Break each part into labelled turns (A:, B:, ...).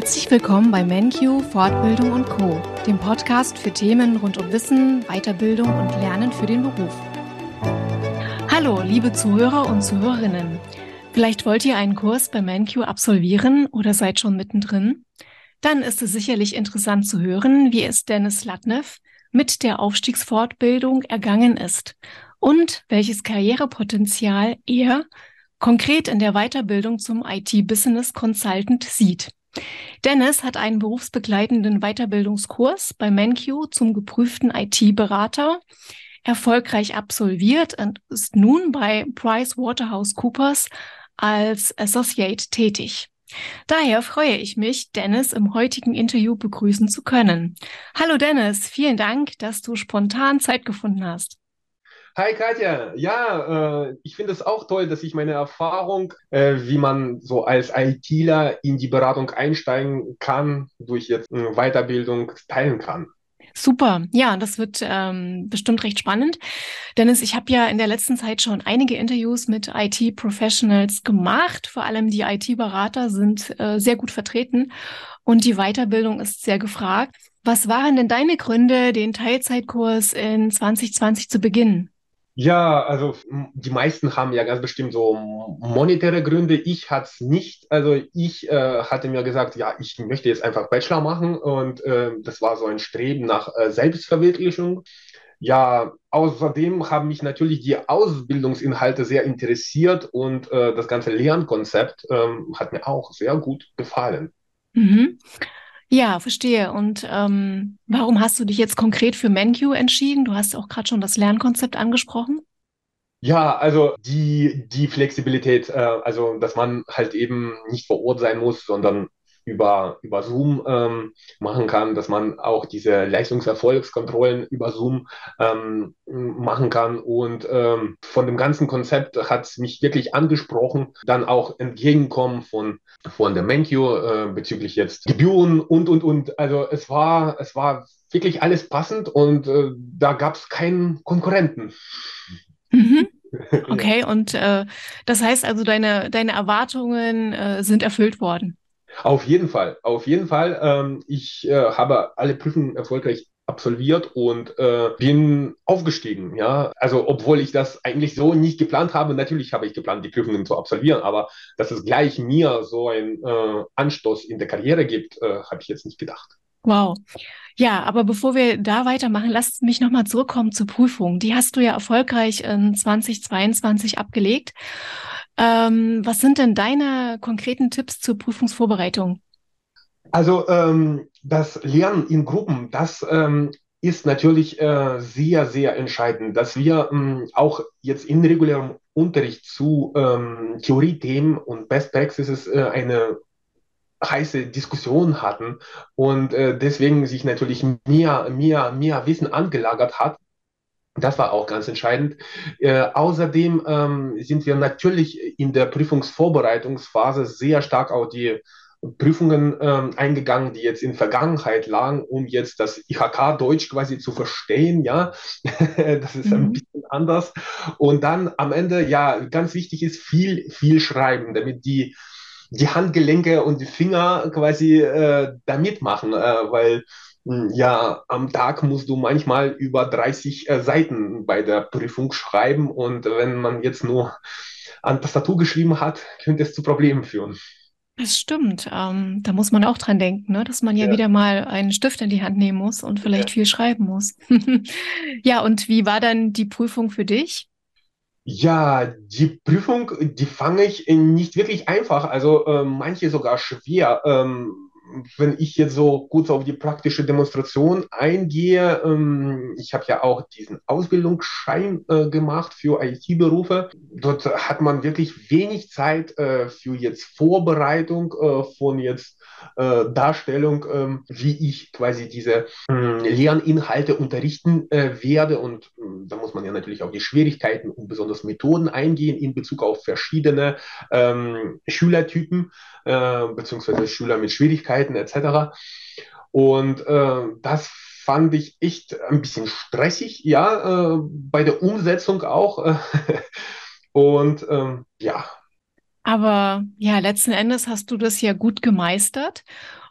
A: Herzlich willkommen bei MenQ Fortbildung und Co, dem Podcast für Themen rund um Wissen, Weiterbildung und Lernen für den Beruf. Hallo, liebe Zuhörer und Zuhörerinnen. Vielleicht wollt ihr einen Kurs bei MenQ absolvieren oder seid schon mittendrin? Dann ist es sicherlich interessant zu hören, wie es Dennis Latnev mit der Aufstiegsfortbildung ergangen ist und welches Karrierepotenzial er konkret in der Weiterbildung zum IT-Business Consultant sieht. Dennis hat einen berufsbegleitenden Weiterbildungskurs bei MenQ zum geprüften IT-Berater erfolgreich absolviert und ist nun bei PricewaterhouseCoopers als Associate tätig. Daher freue ich mich, Dennis im heutigen Interview begrüßen zu können. Hallo Dennis, vielen Dank, dass du spontan Zeit gefunden hast.
B: Hi Katja, ja, äh, ich finde es auch toll, dass ich meine Erfahrung, äh, wie man so als ITler in die Beratung einsteigen kann, durch jetzt eine Weiterbildung teilen kann.
A: Super, ja, das wird ähm, bestimmt recht spannend. Dennis, ich habe ja in der letzten Zeit schon einige Interviews mit IT-Professionals gemacht. Vor allem die IT-Berater sind äh, sehr gut vertreten und die Weiterbildung ist sehr gefragt. Was waren denn deine Gründe, den Teilzeitkurs in 2020 zu beginnen?
B: Ja, also die meisten haben ja ganz bestimmt so monetäre Gründe. Ich hatte es nicht. Also ich äh, hatte mir gesagt, ja, ich möchte jetzt einfach Bachelor machen und äh, das war so ein Streben nach äh, Selbstverwirklichung. Ja, außerdem haben mich natürlich die Ausbildungsinhalte sehr interessiert und äh, das ganze Lernkonzept ähm, hat mir auch sehr gut gefallen.
A: Mhm. Ja, verstehe. Und ähm, warum hast du dich jetzt konkret für MenQ entschieden? Du hast auch gerade schon das Lernkonzept angesprochen.
B: Ja, also die, die Flexibilität, äh, also dass man halt eben nicht vor Ort sein muss, sondern über, über Zoom ähm, machen kann, dass man auch diese Leistungserfolgskontrollen über Zoom ähm, machen kann. Und ähm, von dem ganzen Konzept hat es mich wirklich angesprochen, dann auch entgegenkommen von, von der Menkio äh, bezüglich jetzt Gebühren und, und, und. Also es war, es war wirklich alles passend und äh, da gab es keinen Konkurrenten.
A: Mhm. Okay, und äh, das heißt also, deine, deine Erwartungen äh, sind erfüllt worden.
B: Auf jeden Fall, auf jeden Fall. Ähm, ich äh, habe alle Prüfungen erfolgreich absolviert und äh, bin aufgestiegen. Ja, also obwohl ich das eigentlich so nicht geplant habe. Natürlich habe ich geplant, die Prüfungen zu absolvieren, aber dass es gleich mir so einen äh, Anstoß in der Karriere gibt, äh, habe ich jetzt nicht gedacht.
A: Wow. Ja, aber bevor wir da weitermachen, lasst mich nochmal zurückkommen zur Prüfung. Die hast du ja erfolgreich in 2022 abgelegt. Ähm, was sind denn deine konkreten Tipps zur Prüfungsvorbereitung?
B: Also ähm, das Lernen in Gruppen, das ähm, ist natürlich äh, sehr, sehr entscheidend, dass wir ähm, auch jetzt in regulärem Unterricht zu ähm, Theoriethemen und Best Practices äh, eine heiße Diskussion hatten und äh, deswegen sich natürlich mehr, mehr, mehr Wissen angelagert hat das war auch ganz entscheidend. Äh, außerdem ähm, sind wir natürlich in der Prüfungsvorbereitungsphase sehr stark auf die Prüfungen ähm, eingegangen, die jetzt in Vergangenheit lagen, um jetzt das IHK Deutsch quasi zu verstehen. Ja, das ist ein mhm. bisschen anders. Und dann am Ende, ja, ganz wichtig ist viel, viel schreiben, damit die die Handgelenke und die Finger quasi äh, da mitmachen, äh, weil ja, am Tag musst du manchmal über 30 äh, Seiten bei der Prüfung schreiben und wenn man jetzt nur an Tastatur geschrieben hat, könnte es zu Problemen führen.
A: Das stimmt. Ähm, da muss man auch dran denken, ne? dass man ja, ja, wieder mal einen Stift in die Hand nehmen muss und vielleicht ja. viel schreiben muss. ja, und wie war dann die Prüfung für dich?
B: Ja, die Prüfung, die fange ich nicht wirklich einfach, also äh, manche sogar schwer. Ähm, wenn ich jetzt so kurz auf die praktische Demonstration eingehe, ähm, ich habe ja auch diesen Ausbildungsschein äh, gemacht für IT-Berufe. Dort hat man wirklich wenig Zeit äh, für jetzt Vorbereitung äh, von jetzt äh, Darstellung, ähm, wie ich quasi diese ähm, Lerninhalte unterrichten äh, werde. Und ähm, da muss man ja natürlich auch die Schwierigkeiten und besonders Methoden eingehen in Bezug auf verschiedene ähm, Schülertypen äh, beziehungsweise Schüler mit Schwierigkeiten etc. Und äh, das fand ich echt ein bisschen stressig, ja, äh, bei der Umsetzung auch. und ähm, ja,
A: Aber ja, letzten Endes hast du das ja gut gemeistert.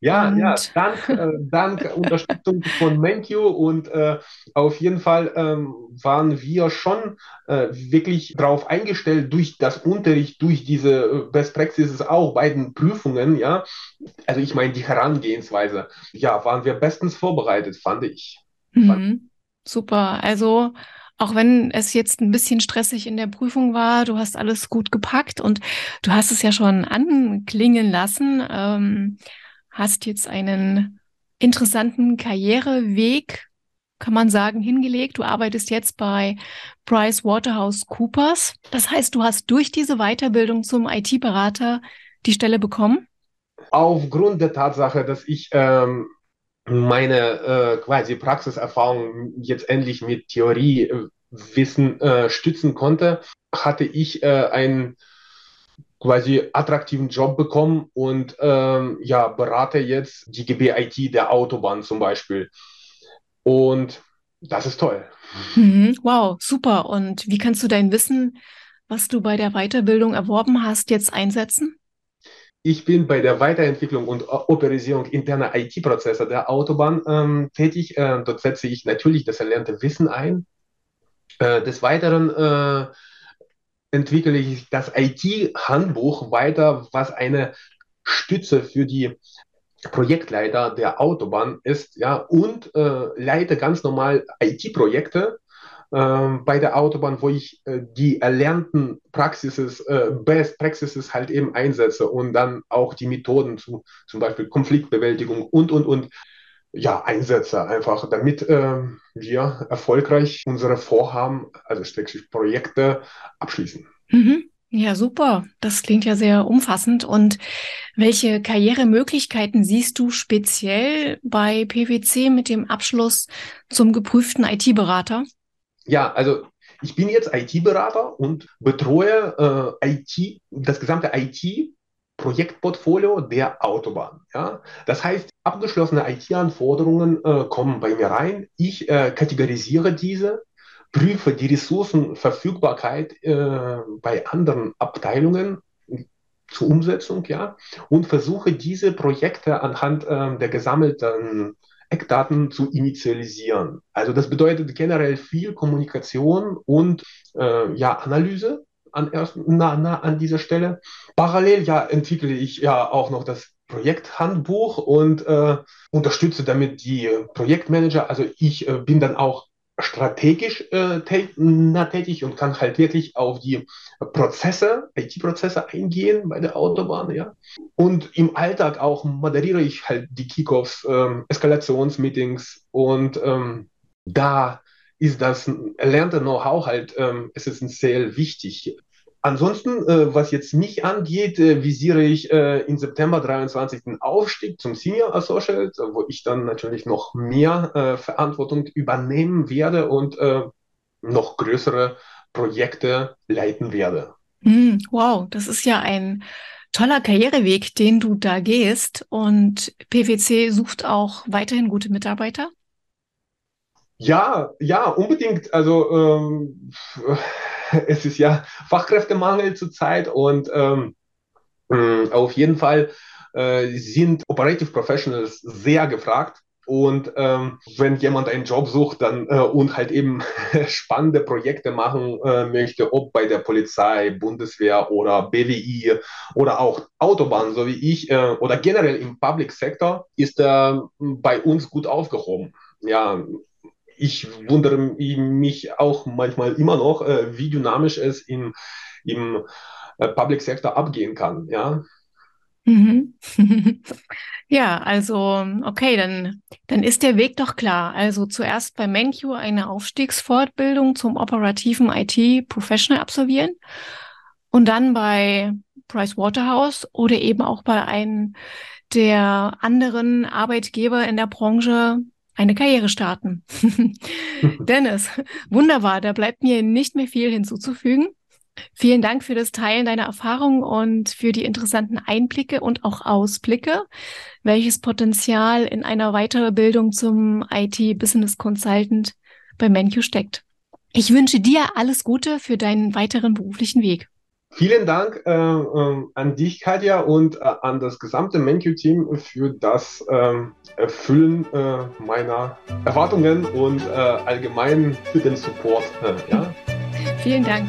B: Ja, und ja, dank, äh, dank Unterstützung von MenQ und äh, auf jeden Fall ähm, waren wir schon äh, wirklich darauf eingestellt durch das Unterricht, durch diese äh, Best Practices auch bei den Prüfungen, ja. Also ich meine die Herangehensweise, ja, waren wir bestens vorbereitet, fand ich.
A: Mhm. Super. Also auch wenn es jetzt ein bisschen stressig in der Prüfung war, du hast alles gut gepackt und du hast es ja schon anklingen lassen. Ähm, hast jetzt einen interessanten Karriereweg, kann man sagen, hingelegt. Du arbeitest jetzt bei Price Waterhouse Coopers. Das heißt, du hast durch diese Weiterbildung zum IT-Berater die Stelle bekommen?
B: Aufgrund der Tatsache, dass ich ähm, meine äh, quasi Praxiserfahrung jetzt endlich mit Theoriewissen äh, stützen konnte, hatte ich äh, ein quasi attraktiven Job bekommen und ähm, ja, berate jetzt die GBIT der Autobahn zum Beispiel. Und das ist toll.
A: Mhm, wow, super. Und wie kannst du dein Wissen, was du bei der Weiterbildung erworben hast, jetzt einsetzen?
B: Ich bin bei der Weiterentwicklung und Operisierung interner IT-Prozesse der Autobahn ähm, tätig. Äh, dort setze ich natürlich das erlernte Wissen ein. Äh, des Weiteren äh, entwickle ich das IT-Handbuch weiter, was eine Stütze für die Projektleiter der Autobahn ist, ja, und äh, leite ganz normal IT-Projekte bei der Autobahn, wo ich äh, die erlernten Praxis, äh, Best Practices halt eben einsetze und dann auch die Methoden zu zum Beispiel Konfliktbewältigung und, und, und ja, einsetze, einfach damit äh, wir erfolgreich unsere Vorhaben, also Projekte abschließen.
A: Mhm. Ja, super. Das klingt ja sehr umfassend. Und welche Karrieremöglichkeiten siehst du speziell bei PwC mit dem Abschluss zum geprüften IT-Berater?
B: Ja, also ich bin jetzt IT-Berater und betreue äh, IT, das gesamte IT Projektportfolio der Autobahn. Ja? Das heißt, abgeschlossene IT-Anforderungen äh, kommen bei mir rein. Ich äh, kategorisiere diese, prüfe die Ressourcenverfügbarkeit äh, bei anderen Abteilungen zur Umsetzung, ja, und versuche diese Projekte anhand äh, der gesammelten Eckdaten zu initialisieren. Also das bedeutet generell viel Kommunikation und äh, ja, Analyse an, erst, na, na, an dieser Stelle. Parallel ja entwickle ich ja auch noch das Projekthandbuch und äh, unterstütze damit die Projektmanager. Also ich äh, bin dann auch strategisch äh, tätig und kann halt wirklich auf die Prozesse, IT-Prozesse eingehen bei der Autobahn, ja. Und im Alltag auch moderiere ich halt die Kickoffs, ähm, Eskalationsmeetings und ähm, da ist das erlernte Know-how halt, ähm, es ist sehr wichtig. Ansonsten, äh, was jetzt mich angeht, äh, visiere ich äh, im September 23 den Aufstieg zum Senior Associate, wo ich dann natürlich noch mehr äh, Verantwortung übernehmen werde und äh, noch größere Projekte leiten werde.
A: Mm, wow, das ist ja ein toller Karriereweg, den du da gehst. Und PwC sucht auch weiterhin gute Mitarbeiter?
B: Ja, ja, unbedingt. Also ähm, es ist ja Fachkräftemangel zurzeit und ähm, äh, auf jeden Fall äh, sind Operative Professionals sehr gefragt. Und ähm, wenn jemand einen Job sucht dann äh, und halt eben spannende Projekte machen äh, möchte, ob bei der Polizei, Bundeswehr oder BWI oder auch Autobahn, so wie ich, äh, oder generell im Public Sector, ist er bei uns gut aufgehoben. Ja, ich wundere mich auch manchmal immer noch, äh, wie dynamisch es im, im äh, Public Sector abgehen kann. Ja.
A: Mhm. ja, also okay, dann, dann ist der Weg doch klar. Also zuerst bei MenQ eine Aufstiegsfortbildung zum operativen IT-Professional absolvieren und dann bei Price Waterhouse oder eben auch bei einem der anderen Arbeitgeber in der Branche eine Karriere starten. Dennis, wunderbar, da bleibt mir nicht mehr viel hinzuzufügen. Vielen Dank für das Teilen deiner Erfahrungen und für die interessanten Einblicke und auch Ausblicke, welches Potenzial in einer Weiterbildung zum IT-Business Consultant bei MenQ steckt. Ich wünsche dir alles Gute für deinen weiteren beruflichen Weg.
B: Vielen Dank äh, äh, an dich, Katja, und äh, an das gesamte MenQ-Team für das ähm, Erfüllen äh, meiner Erwartungen und äh, allgemein für den Support.
A: ja? Vielen Dank.